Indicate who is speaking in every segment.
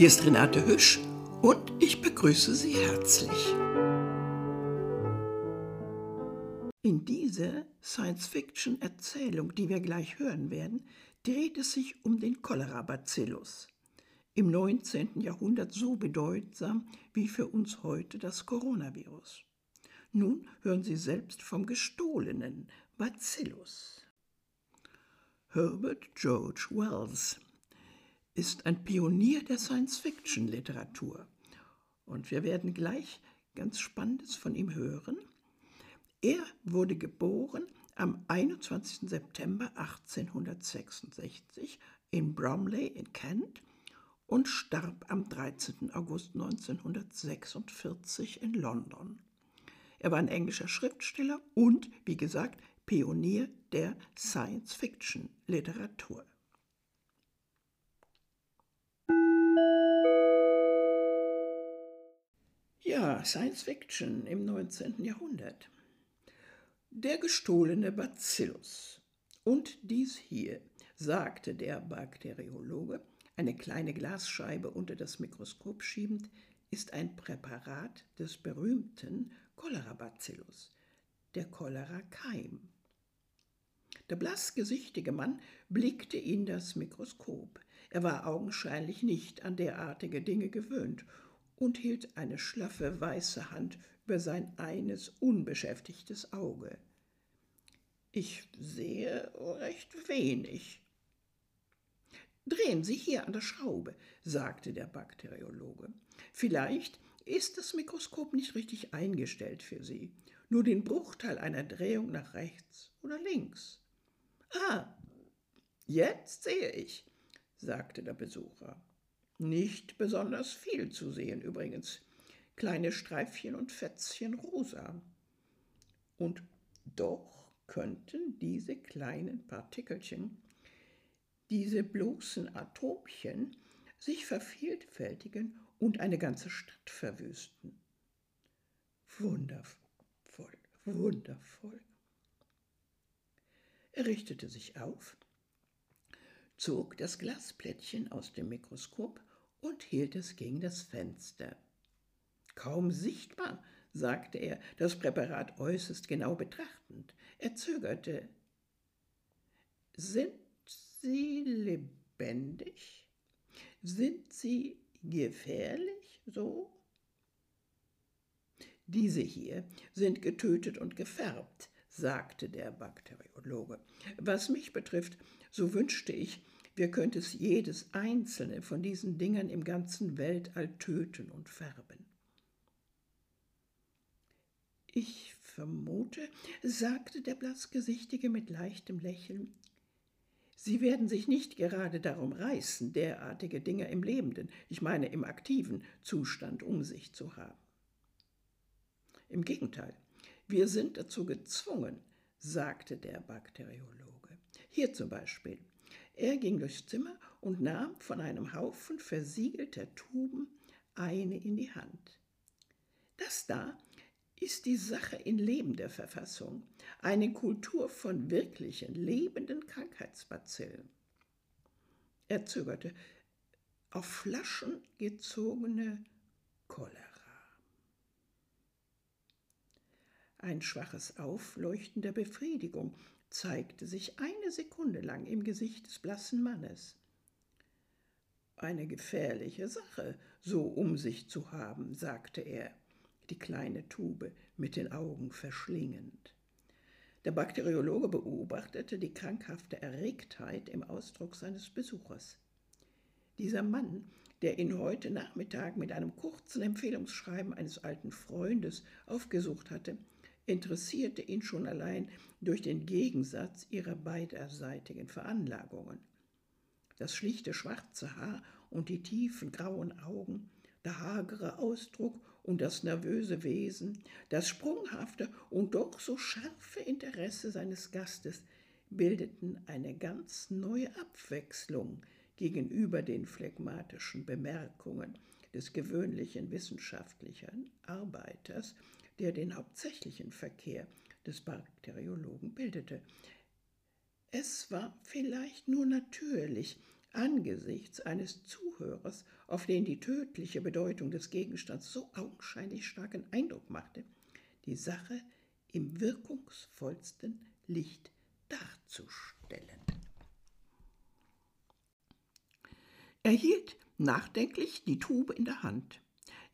Speaker 1: Hier ist Renate Hüsch und ich begrüße Sie herzlich. In dieser Science-Fiction-Erzählung, die wir gleich hören werden, dreht es sich um den Cholera-Bacillus. Im 19. Jahrhundert so bedeutsam wie für uns heute das Coronavirus. Nun hören Sie selbst vom gestohlenen Bacillus. Herbert George Wells ist ein Pionier der Science-Fiction-Literatur. Und wir werden gleich ganz Spannendes von ihm hören. Er wurde geboren am 21. September 1866 in Bromley in Kent und starb am 13. August 1946 in London. Er war ein englischer Schriftsteller und, wie gesagt, Pionier der Science-Fiction-Literatur. Science Fiction im 19. Jahrhundert. Der gestohlene Bacillus. Und dies hier, sagte der Bakteriologe, eine kleine Glasscheibe unter das Mikroskop schiebend, ist ein Präparat des berühmten Cholera-Bacillus, der Cholera-Keim. Der blassgesichtige Mann blickte in das Mikroskop. Er war augenscheinlich nicht an derartige Dinge gewöhnt und hielt eine schlaffe weiße Hand über sein eines unbeschäftigtes Auge. Ich sehe recht wenig. Drehen Sie hier an der Schraube, sagte der Bakteriologe. Vielleicht ist das Mikroskop nicht richtig eingestellt für Sie, nur den Bruchteil einer Drehung nach rechts oder links. Ah, jetzt sehe ich, sagte der Besucher. Nicht besonders viel zu sehen übrigens. Kleine Streifchen und Fätzchen rosa. Und doch könnten diese kleinen Partikelchen, diese bloßen Atomchen, sich vervielfältigen und eine ganze Stadt verwüsten. Wundervoll, wundervoll. Er richtete sich auf, zog das Glasplättchen aus dem Mikroskop und hielt es gegen das Fenster. Kaum sichtbar, sagte er, das Präparat äußerst genau betrachtend. Er zögerte. Sind Sie lebendig? Sind Sie gefährlich so? Diese hier sind getötet und gefärbt, sagte der Bakteriologe. Was mich betrifft, so wünschte ich, wir könnten es jedes einzelne von diesen Dingern im ganzen Weltall töten und färben. Ich vermute, sagte der Blassgesichtige mit leichtem Lächeln, Sie werden sich nicht gerade darum reißen, derartige Dinge im lebenden, ich meine im aktiven Zustand um sich zu haben. Im Gegenteil, wir sind dazu gezwungen, sagte der Bakteriologe. Hier zum Beispiel. Er ging durchs Zimmer und nahm von einem Haufen versiegelter Tuben eine in die Hand. Das da ist die Sache in lebender Verfassung, eine Kultur von wirklichen, lebenden Krankheitsbazillen. Er zögerte. Auf Flaschen gezogene Cholera. Ein schwaches Aufleuchten der Befriedigung zeigte sich eine Sekunde lang im Gesicht des blassen Mannes. Eine gefährliche Sache, so um sich zu haben, sagte er, die kleine Tube mit den Augen verschlingend. Der Bakteriologe beobachtete die krankhafte Erregtheit im Ausdruck seines Besuchers. Dieser Mann, der ihn heute Nachmittag mit einem kurzen Empfehlungsschreiben eines alten Freundes aufgesucht hatte, interessierte ihn schon allein durch den Gegensatz ihrer beiderseitigen Veranlagungen. Das schlichte schwarze Haar und die tiefen grauen Augen, der hagere Ausdruck und das nervöse Wesen, das sprunghafte und doch so scharfe Interesse seines Gastes bildeten eine ganz neue Abwechslung gegenüber den phlegmatischen Bemerkungen des gewöhnlichen wissenschaftlichen Arbeiters, der den hauptsächlichen Verkehr des Bakteriologen bildete. Es war vielleicht nur natürlich, angesichts eines Zuhörers, auf den die tödliche Bedeutung des Gegenstands so augenscheinlich starken Eindruck machte, die Sache im wirkungsvollsten Licht darzustellen. Er hielt nachdenklich die Tube in der Hand.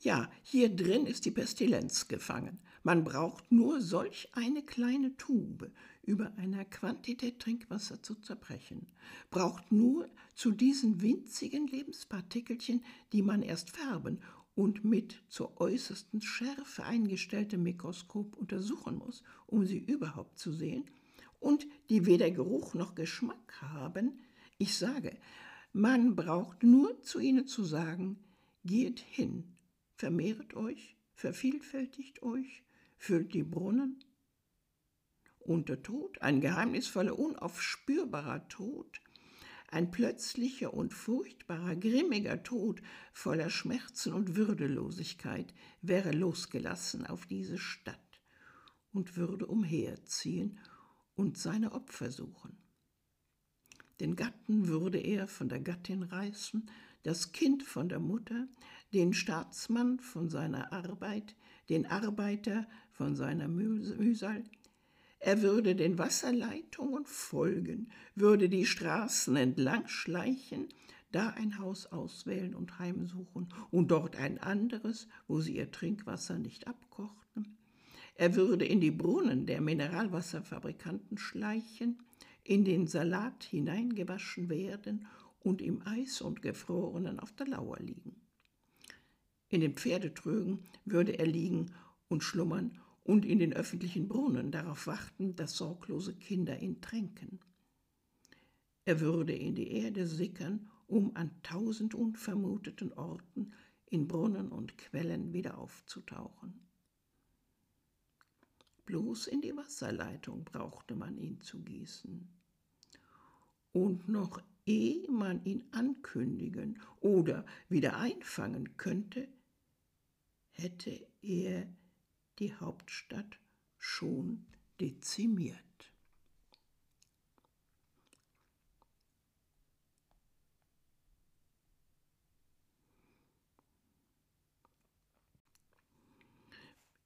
Speaker 1: Ja, hier drin ist die Pestilenz gefangen. Man braucht nur solch eine kleine Tube über einer Quantität Trinkwasser zu zerbrechen, braucht nur zu diesen winzigen Lebenspartikelchen, die man erst färben und mit zur äußersten Schärfe eingestelltem Mikroskop untersuchen muss, um sie überhaupt zu sehen, und die weder Geruch noch Geschmack haben, ich sage, man braucht nur zu ihnen zu sagen, geht hin, vermehret euch, vervielfältigt euch, füllt die Brunnen. Und der Tod, ein geheimnisvoller, unaufspürbarer Tod, ein plötzlicher und furchtbarer, grimmiger Tod voller Schmerzen und Würdelosigkeit wäre losgelassen auf diese Stadt und würde umherziehen und seine Opfer suchen. Den Gatten würde er von der Gattin reißen, das Kind von der Mutter, den Staatsmann von seiner Arbeit, den Arbeiter von seiner Mühsal. Er würde den Wasserleitungen folgen, würde die Straßen entlang schleichen, da ein Haus auswählen und heimsuchen und dort ein anderes, wo sie ihr Trinkwasser nicht abkochten. Er würde in die Brunnen der Mineralwasserfabrikanten schleichen, in den Salat hineingewaschen werden und im Eis und Gefrorenen auf der Lauer liegen. In den Pferdetrögen würde er liegen und schlummern und in den öffentlichen Brunnen darauf warten, dass sorglose Kinder ihn tränken. Er würde in die Erde sickern, um an tausend unvermuteten Orten in Brunnen und Quellen wieder aufzutauchen. Bloß in die Wasserleitung brauchte man ihn zu gießen und noch ehe man ihn ankündigen oder wieder einfangen könnte, hätte er die Hauptstadt schon dezimiert.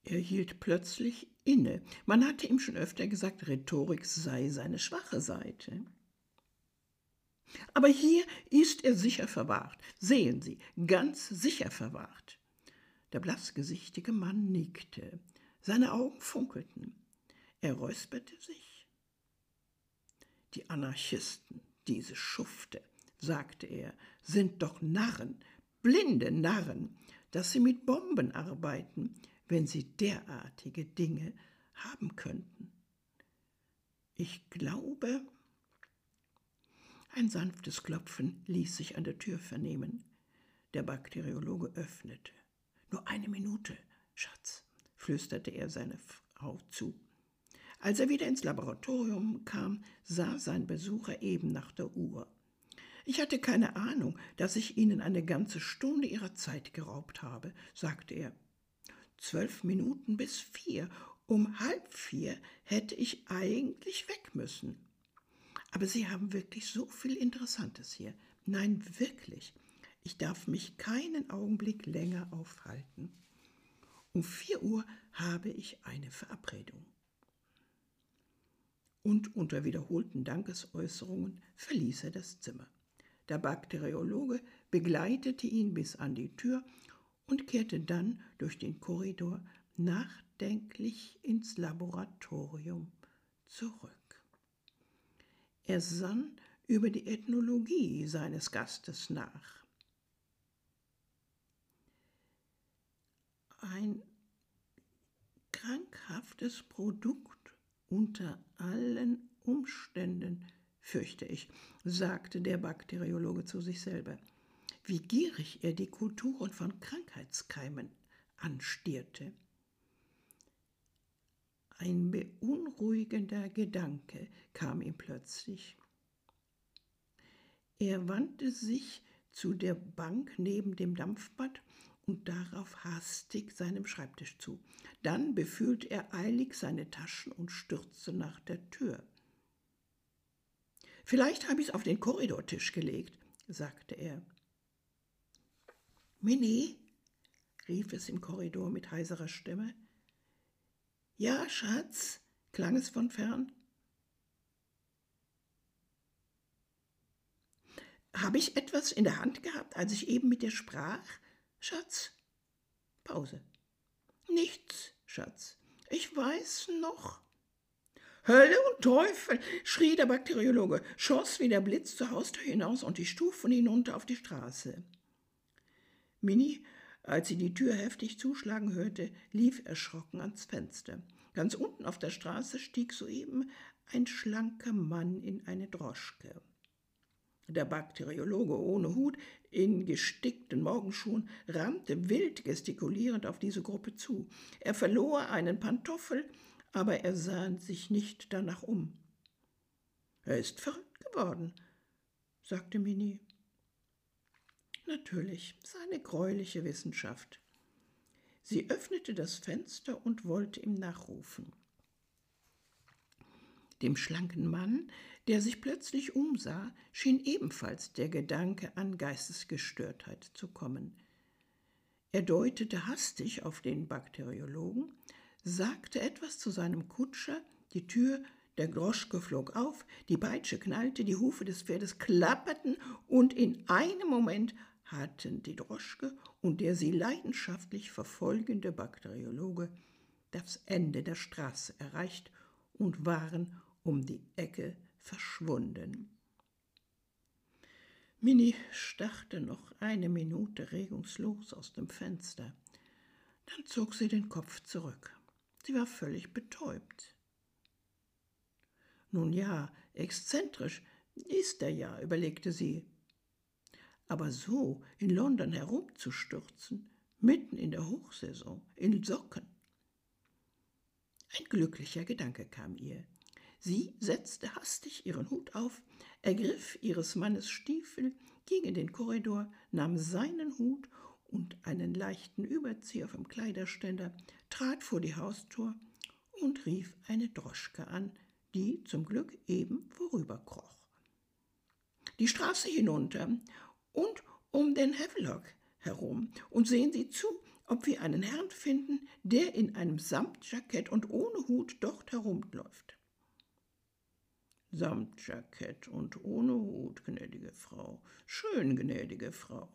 Speaker 1: Er hielt plötzlich inne. Man hatte ihm schon öfter gesagt, Rhetorik sei seine schwache Seite. Aber hier ist er sicher verwahrt. Sehen Sie, ganz sicher verwahrt. Der blassgesichtige Mann nickte. Seine Augen funkelten. Er räusperte sich. Die Anarchisten, diese Schufte, sagte er, sind doch Narren, blinde Narren, dass sie mit Bomben arbeiten, wenn sie derartige Dinge haben könnten. Ich glaube, ein sanftes Klopfen ließ sich an der Tür vernehmen. Der Bakteriologe öffnete. Nur eine Minute, Schatz, flüsterte er seine Frau zu. Als er wieder ins Laboratorium kam, sah sein Besucher eben nach der Uhr. Ich hatte keine Ahnung, dass ich Ihnen eine ganze Stunde Ihrer Zeit geraubt habe, sagte er. Zwölf Minuten bis vier. Um halb vier hätte ich eigentlich weg müssen. Aber Sie haben wirklich so viel Interessantes hier. Nein, wirklich. Ich darf mich keinen Augenblick länger aufhalten. Um vier Uhr habe ich eine Verabredung. Und unter wiederholten Dankesäußerungen verließ er das Zimmer. Der Bakteriologe begleitete ihn bis an die Tür und kehrte dann durch den Korridor nachdenklich ins Laboratorium zurück. Er sann über die Ethnologie seines Gastes nach. Ein krankhaftes Produkt unter allen Umständen, fürchte ich, sagte der Bakteriologe zu sich selber. Wie gierig er die Kulturen von Krankheitskeimen anstierte. Ein beunruhigender Gedanke kam ihm plötzlich. Er wandte sich zu der Bank neben dem Dampfbad und darauf hastig seinem Schreibtisch zu. Dann befühlte er eilig seine Taschen und stürzte nach der Tür. Vielleicht habe ich es auf den Korridortisch gelegt, sagte er. Minnie, rief es im Korridor mit heiserer Stimme. Ja, Schatz, klang es von fern. Habe ich etwas in der Hand gehabt, als ich eben mit dir sprach, Schatz? Pause. Nichts, Schatz. Ich weiß noch. Hölle und Teufel, schrie der Bakteriologe, schoss wie der Blitz zur Haustür hinaus und die Stufen hinunter auf die Straße. Minnie, als sie die Tür heftig zuschlagen hörte, lief erschrocken ans Fenster. Ganz unten auf der Straße stieg soeben ein schlanker Mann in eine Droschke. Der Bakteriologe ohne Hut, in gestickten Morgenschuhen, rannte wild gestikulierend auf diese Gruppe zu. Er verlor einen Pantoffel, aber er sah sich nicht danach um. Er ist verrückt geworden, sagte Minnie. Natürlich, seine greuliche Wissenschaft. Sie öffnete das Fenster und wollte ihm nachrufen. Dem schlanken Mann, der sich plötzlich umsah, schien ebenfalls der Gedanke an Geistesgestörtheit zu kommen. Er deutete hastig auf den Bakteriologen, sagte etwas zu seinem Kutscher, die Tür der Groschke flog auf, die Peitsche knallte, die Hufe des Pferdes klapperten und in einem Moment hatten die Droschke und der sie leidenschaftlich verfolgende Bakteriologe das Ende der Straße erreicht und waren um die Ecke verschwunden. Minnie starrte noch eine Minute regungslos aus dem Fenster. Dann zog sie den Kopf zurück. Sie war völlig betäubt. Nun ja, exzentrisch ist er ja, überlegte sie. Aber so in London herumzustürzen, mitten in der Hochsaison, in Socken. Ein glücklicher Gedanke kam ihr. Sie setzte hastig ihren Hut auf, ergriff ihres Mannes Stiefel, ging in den Korridor, nahm seinen Hut und einen leichten Überzieher vom Kleiderständer, trat vor die Haustür und rief eine Droschke an, die zum Glück eben vorüberkroch. Die Straße hinunter und um den Havelock herum und sehen Sie zu, ob wir einen Herrn finden, der in einem Samtjackett und ohne Hut dort herumläuft. Samtjackett und ohne Hut, gnädige Frau, schön gnädige Frau.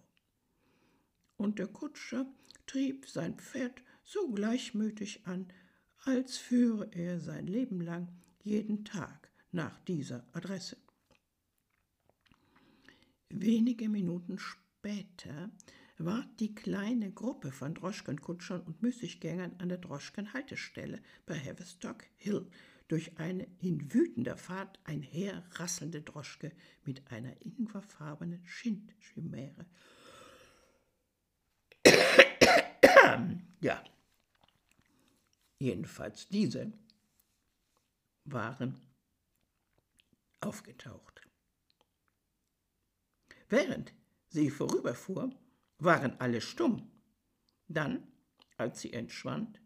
Speaker 1: Und der Kutscher trieb sein Pferd so gleichmütig an, als führe er sein Leben lang jeden Tag nach dieser Adresse. Wenige Minuten später war die kleine Gruppe von Droschkenkutschern und Müßiggängern an der Droschkenhaltestelle bei Haverstock Hill durch eine in wütender Fahrt einherrasselnde Droschke mit einer ingwerfarbenen Schindchimäre. ja, jedenfalls diese waren aufgetaucht. Während sie vorüberfuhr, waren alle stumm. Dann, als sie entschwand,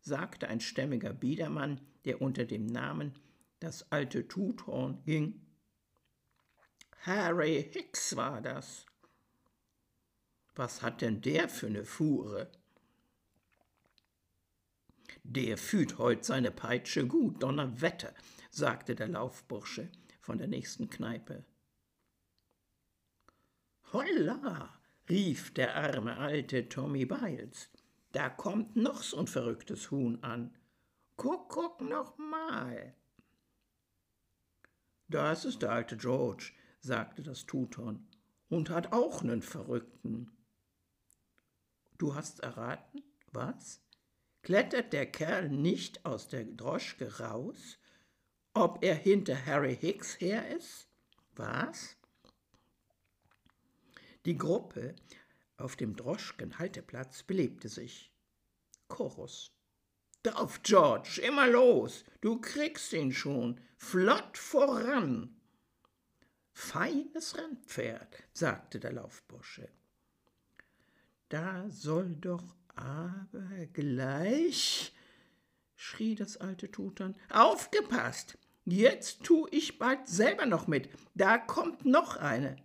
Speaker 1: sagte ein stämmiger Biedermann, der unter dem Namen das alte Tuthorn ging. Harry Hicks war das. Was hat denn der für eine Fuhre? Der fühlt heut seine Peitsche gut, Donnerwetter, sagte der Laufbursche von der nächsten Kneipe. Holla, rief der arme alte Tommy Biles, da kommt noch so ein verrücktes Huhn an. Guck, guck noch mal. Das ist der alte George, sagte das Tuton, und hat auch nen Verrückten. Du hast erraten, was? Klettert der Kerl nicht aus der Droschke raus? Ob er hinter Harry Hicks her ist? Was? Die Gruppe auf dem Droschkenhalteplatz belebte sich. Chorus. Drauf, George, immer los, du kriegst ihn schon, flott voran. Feines Rennpferd, sagte der Laufbursche. Da soll doch aber gleich, schrie das alte Tutan, aufgepasst, jetzt tu ich bald selber noch mit, da kommt noch eine.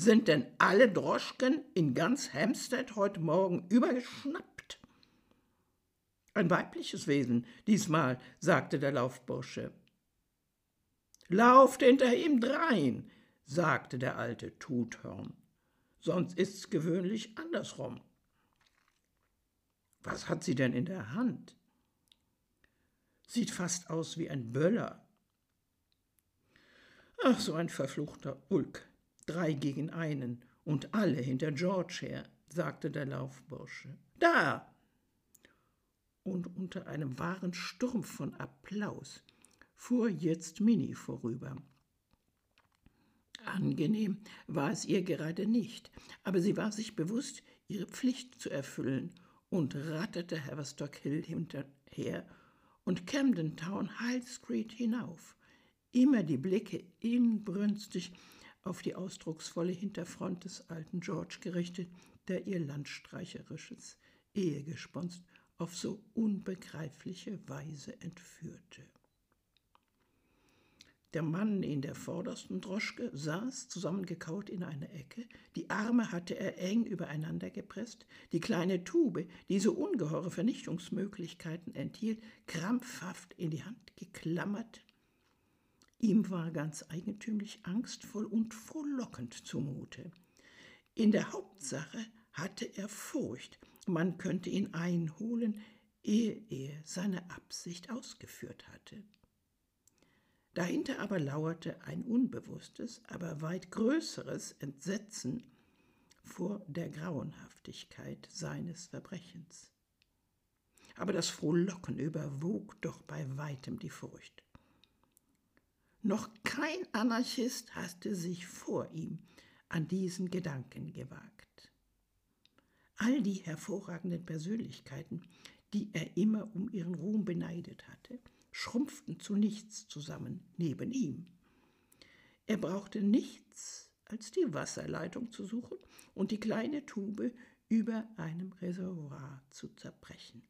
Speaker 1: Sind denn alle Droschken in ganz Hampstead heute Morgen übergeschnappt? Ein weibliches Wesen, diesmal, sagte der Laufbursche. Lauft hinter ihm drein, sagte der alte Tuthorn. Sonst ist's gewöhnlich andersrum. Was hat sie denn in der Hand? Sieht fast aus wie ein Böller. Ach, so ein verfluchter Ulk. Drei gegen einen und alle hinter George her, sagte der Laufbursche. Da! Und unter einem wahren Sturm von Applaus fuhr jetzt Minnie vorüber. Angenehm war es ihr gerade nicht, aber sie war sich bewusst, ihre Pflicht zu erfüllen und ratterte Haverstock Hill hinterher und Camden Town High Street hinauf, immer die Blicke inbrünstig auf die ausdrucksvolle Hinterfront des alten George gerichtet, der ihr landstreicherisches Ehegesponst auf so unbegreifliche Weise entführte. Der Mann in der vordersten Droschke saß zusammengekaut in einer Ecke, die Arme hatte er eng übereinander gepresst, die kleine Tube, die so ungeheure Vernichtungsmöglichkeiten enthielt, krampfhaft in die Hand geklammert. Ihm war ganz eigentümlich angstvoll und frohlockend zumute. In der Hauptsache hatte er Furcht, man könnte ihn einholen, ehe er seine Absicht ausgeführt hatte. Dahinter aber lauerte ein unbewusstes, aber weit größeres Entsetzen vor der Grauenhaftigkeit seines Verbrechens. Aber das Frohlocken überwog doch bei weitem die Furcht. Noch kein Anarchist hatte sich vor ihm an diesen Gedanken gewagt. All die hervorragenden Persönlichkeiten, die er immer um ihren Ruhm beneidet hatte, schrumpften zu nichts zusammen neben ihm. Er brauchte nichts als die Wasserleitung zu suchen und die kleine Tube über einem Reservoir zu zerbrechen.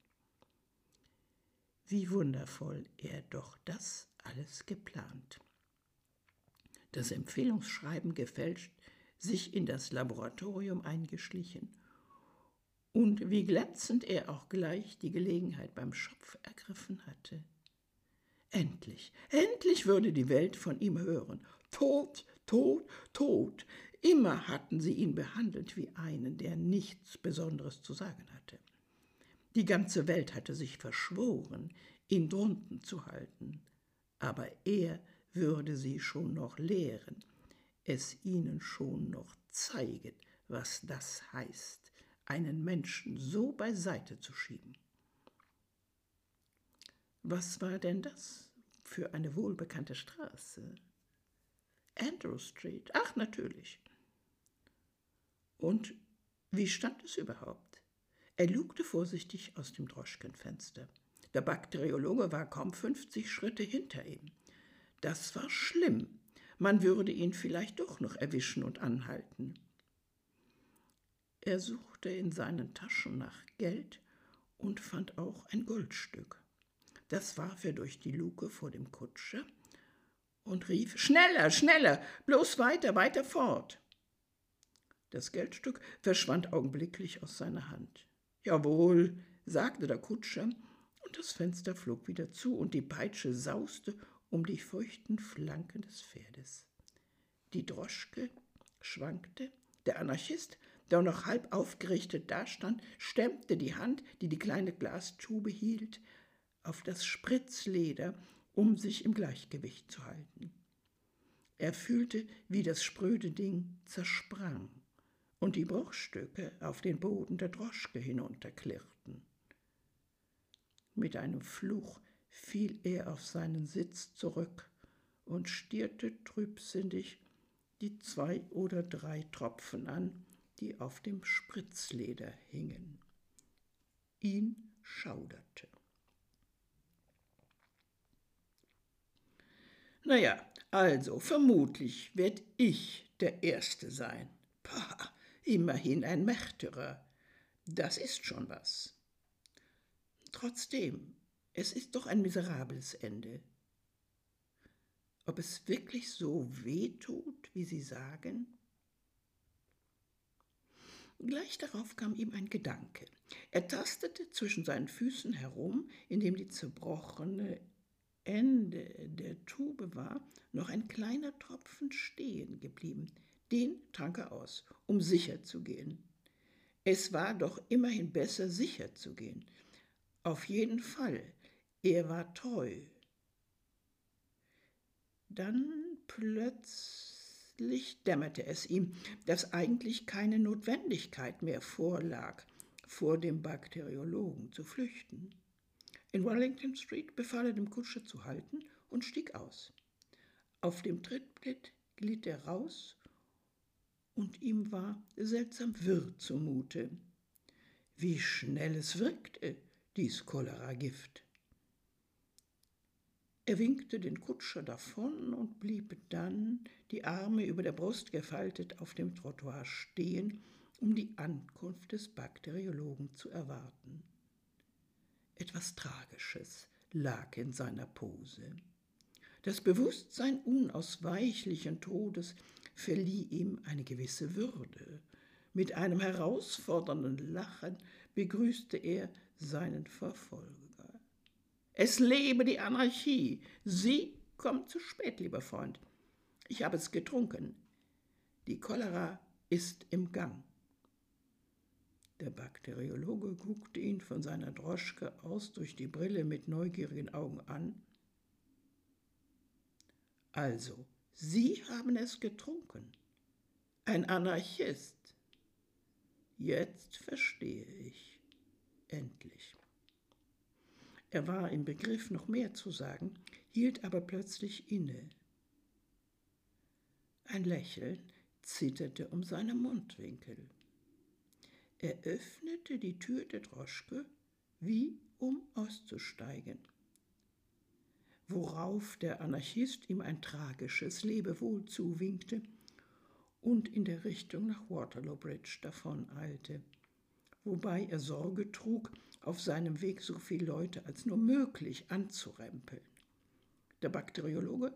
Speaker 1: Wie wundervoll er doch das alles geplant. Das Empfehlungsschreiben gefälscht, sich in das Laboratorium eingeschlichen und wie glänzend er auch gleich die Gelegenheit beim Schopf ergriffen hatte. Endlich, endlich würde die Welt von ihm hören. Tod, tot, tot. Immer hatten sie ihn behandelt wie einen, der nichts Besonderes zu sagen hatte. Die ganze Welt hatte sich verschworen, ihn drunten zu halten. Aber er würde sie schon noch lehren, es ihnen schon noch zeigen, was das heißt, einen Menschen so beiseite zu schieben. Was war denn das für eine wohlbekannte Straße? Andrew Street. Ach, natürlich. Und wie stand es überhaupt? Er lugte vorsichtig aus dem Droschkenfenster. Der Bakteriologe war kaum 50 Schritte hinter ihm. Das war schlimm. Man würde ihn vielleicht doch noch erwischen und anhalten. Er suchte in seinen Taschen nach Geld und fand auch ein Goldstück. Das warf er durch die Luke vor dem Kutscher und rief Schneller, schneller, bloß weiter, weiter fort. Das Geldstück verschwand augenblicklich aus seiner Hand. Jawohl, sagte der Kutscher, und das Fenster flog wieder zu, und die Peitsche sauste um die feuchten Flanken des Pferdes. Die Droschke schwankte, der Anarchist, der noch halb aufgerichtet dastand, stemmte die Hand, die die kleine Glastube hielt, auf das Spritzleder, um sich im Gleichgewicht zu halten. Er fühlte, wie das spröde Ding zersprang und die Bruchstücke auf den Boden der Droschke hinunterklirrten. Mit einem Fluch fiel er auf seinen Sitz zurück und stierte trübsinnig die zwei oder drei Tropfen an, die auf dem Spritzleder hingen. Ihn schauderte. Naja, also vermutlich werd ich der Erste sein. Pah, immerhin ein Märtyrer. Das ist schon was. Trotzdem, es ist doch ein miserables Ende. Ob es wirklich so weh tut, wie Sie sagen? Gleich darauf kam ihm ein Gedanke. Er tastete zwischen seinen Füßen herum, indem die zerbrochene Ende der Tube war noch ein kleiner Tropfen stehen geblieben. Den trank er aus, um sicher zu gehen. Es war doch immerhin besser, sicher zu gehen. Auf jeden Fall, er war treu. Dann plötzlich dämmerte es ihm, dass eigentlich keine Notwendigkeit mehr vorlag, vor dem Bakteriologen zu flüchten. In Wellington Street befahl er dem Kutscher zu halten und stieg aus. Auf dem Trittbrett glitt er raus und ihm war seltsam wirr zumute. Wie schnell es wirkte, dies Cholera-Gift. Er winkte den Kutscher davon und blieb dann, die Arme über der Brust gefaltet, auf dem Trottoir stehen, um die Ankunft des Bakteriologen zu erwarten. Etwas Tragisches lag in seiner Pose. Das Bewusstsein unausweichlichen Todes verlieh ihm eine gewisse Würde. Mit einem herausfordernden Lachen begrüßte er seinen Verfolger. Es lebe die Anarchie. Sie kommt zu spät, lieber Freund. Ich habe es getrunken. Die Cholera ist im Gang. Der Bakteriologe guckte ihn von seiner Droschke aus durch die Brille mit neugierigen Augen an. Also, Sie haben es getrunken. Ein Anarchist. Jetzt verstehe ich. Endlich. Er war im Begriff, noch mehr zu sagen, hielt aber plötzlich inne. Ein Lächeln zitterte um seine Mundwinkel. Er öffnete die Tür der Droschke, wie um auszusteigen. Worauf der Anarchist ihm ein tragisches Lebewohl zuwinkte und in der Richtung nach Waterloo Bridge davoneilte, wobei er Sorge trug, auf seinem Weg so viele Leute als nur möglich anzurempeln. Der Bakteriologe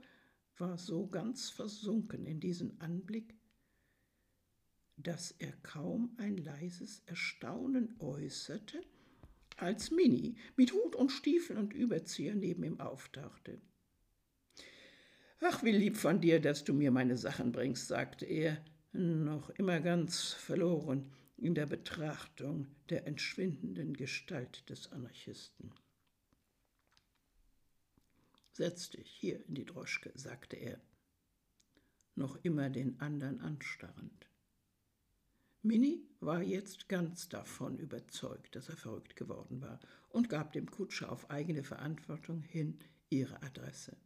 Speaker 1: war so ganz versunken in diesen Anblick, dass er kaum ein leises Erstaunen äußerte, als Minnie mit Hut und Stiefel und Überzieher neben ihm auftauchte. Ach, wie lieb von dir, dass du mir meine Sachen bringst, sagte er, noch immer ganz verloren in der Betrachtung der entschwindenden Gestalt des Anarchisten. Setz dich hier in die Droschke, sagte er, noch immer den anderen anstarrend. Minnie war jetzt ganz davon überzeugt, dass er verrückt geworden war und gab dem Kutscher auf eigene Verantwortung hin ihre Adresse.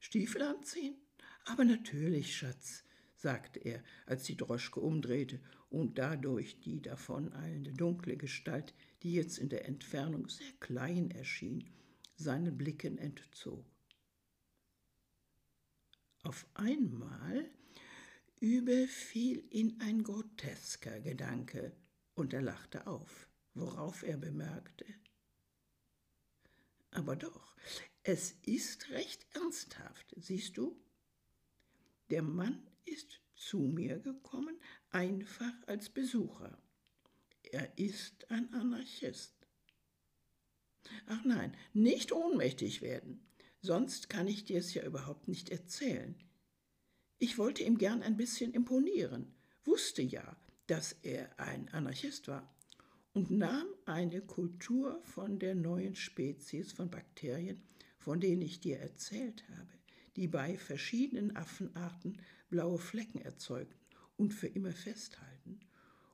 Speaker 1: Stiefel anziehen? Aber natürlich, Schatz, sagte er, als die Droschke umdrehte und dadurch die davoneilende dunkle Gestalt, die jetzt in der Entfernung sehr klein erschien, seinen Blicken entzog. Auf einmal überfiel ihn ein grotesker Gedanke, und er lachte auf, worauf er bemerkte, aber doch, es ist recht ernsthaft, siehst du? Der Mann ist zu mir gekommen, einfach als Besucher. Er ist ein Anarchist. Ach nein, nicht ohnmächtig werden, sonst kann ich dir es ja überhaupt nicht erzählen. Ich wollte ihm gern ein bisschen imponieren, wusste ja, dass er ein Anarchist war und nahm eine Kultur von der neuen Spezies von Bakterien, von denen ich dir erzählt habe, die bei verschiedenen Affenarten blaue Flecken erzeugen und für immer festhalten.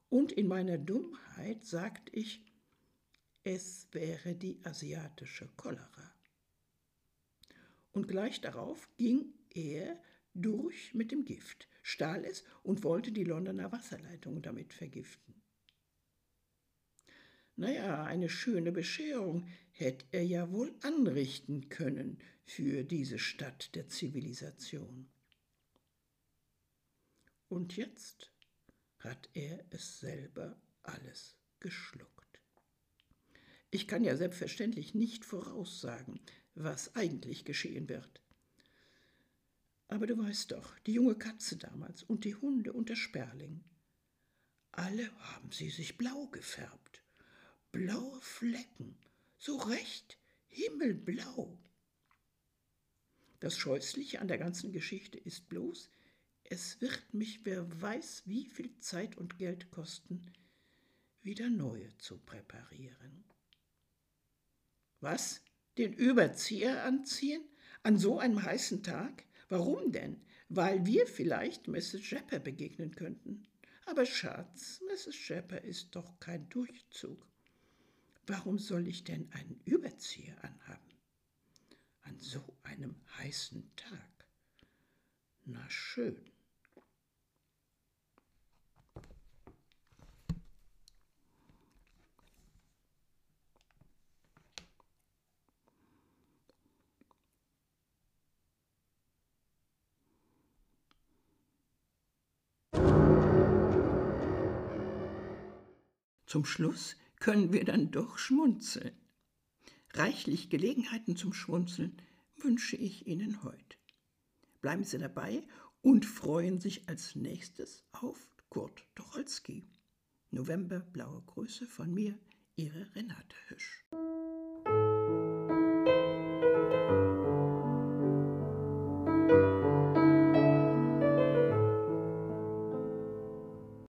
Speaker 1: Und in meiner Dummheit sagte ich, es wäre die asiatische Cholera. Und gleich darauf ging er durch mit dem Gift, stahl es und wollte die Londoner Wasserleitung damit vergiften. Naja, eine schöne Bescherung hätte er ja wohl anrichten können für diese Stadt der Zivilisation. Und jetzt hat er es selber alles geschluckt. Ich kann ja selbstverständlich nicht voraussagen, was eigentlich geschehen wird. Aber du weißt doch, die junge Katze damals und die Hunde und der Sperling. Alle haben sie sich blau gefärbt. Blaue Flecken, so recht himmelblau. Das Scheußliche an der ganzen Geschichte ist bloß, es wird mich, wer weiß, wie viel Zeit und Geld kosten, wieder neue zu präparieren. Was? Den Überzieher anziehen? An so einem heißen Tag? Warum denn? Weil wir vielleicht Mrs. Jepper begegnen könnten. Aber Schatz, Mrs. Jepper ist doch kein Durchzug. Warum soll ich denn einen Überzieher anhaben? An so einem heißen Tag. Na schön. Zum Schluss können wir dann doch schmunzeln. Reichlich Gelegenheiten zum Schmunzeln wünsche ich Ihnen heute. Bleiben Sie dabei und freuen sich als nächstes auf Kurt Tucholsky. November, blaue Grüße von mir, Ihre Renate Hüsch.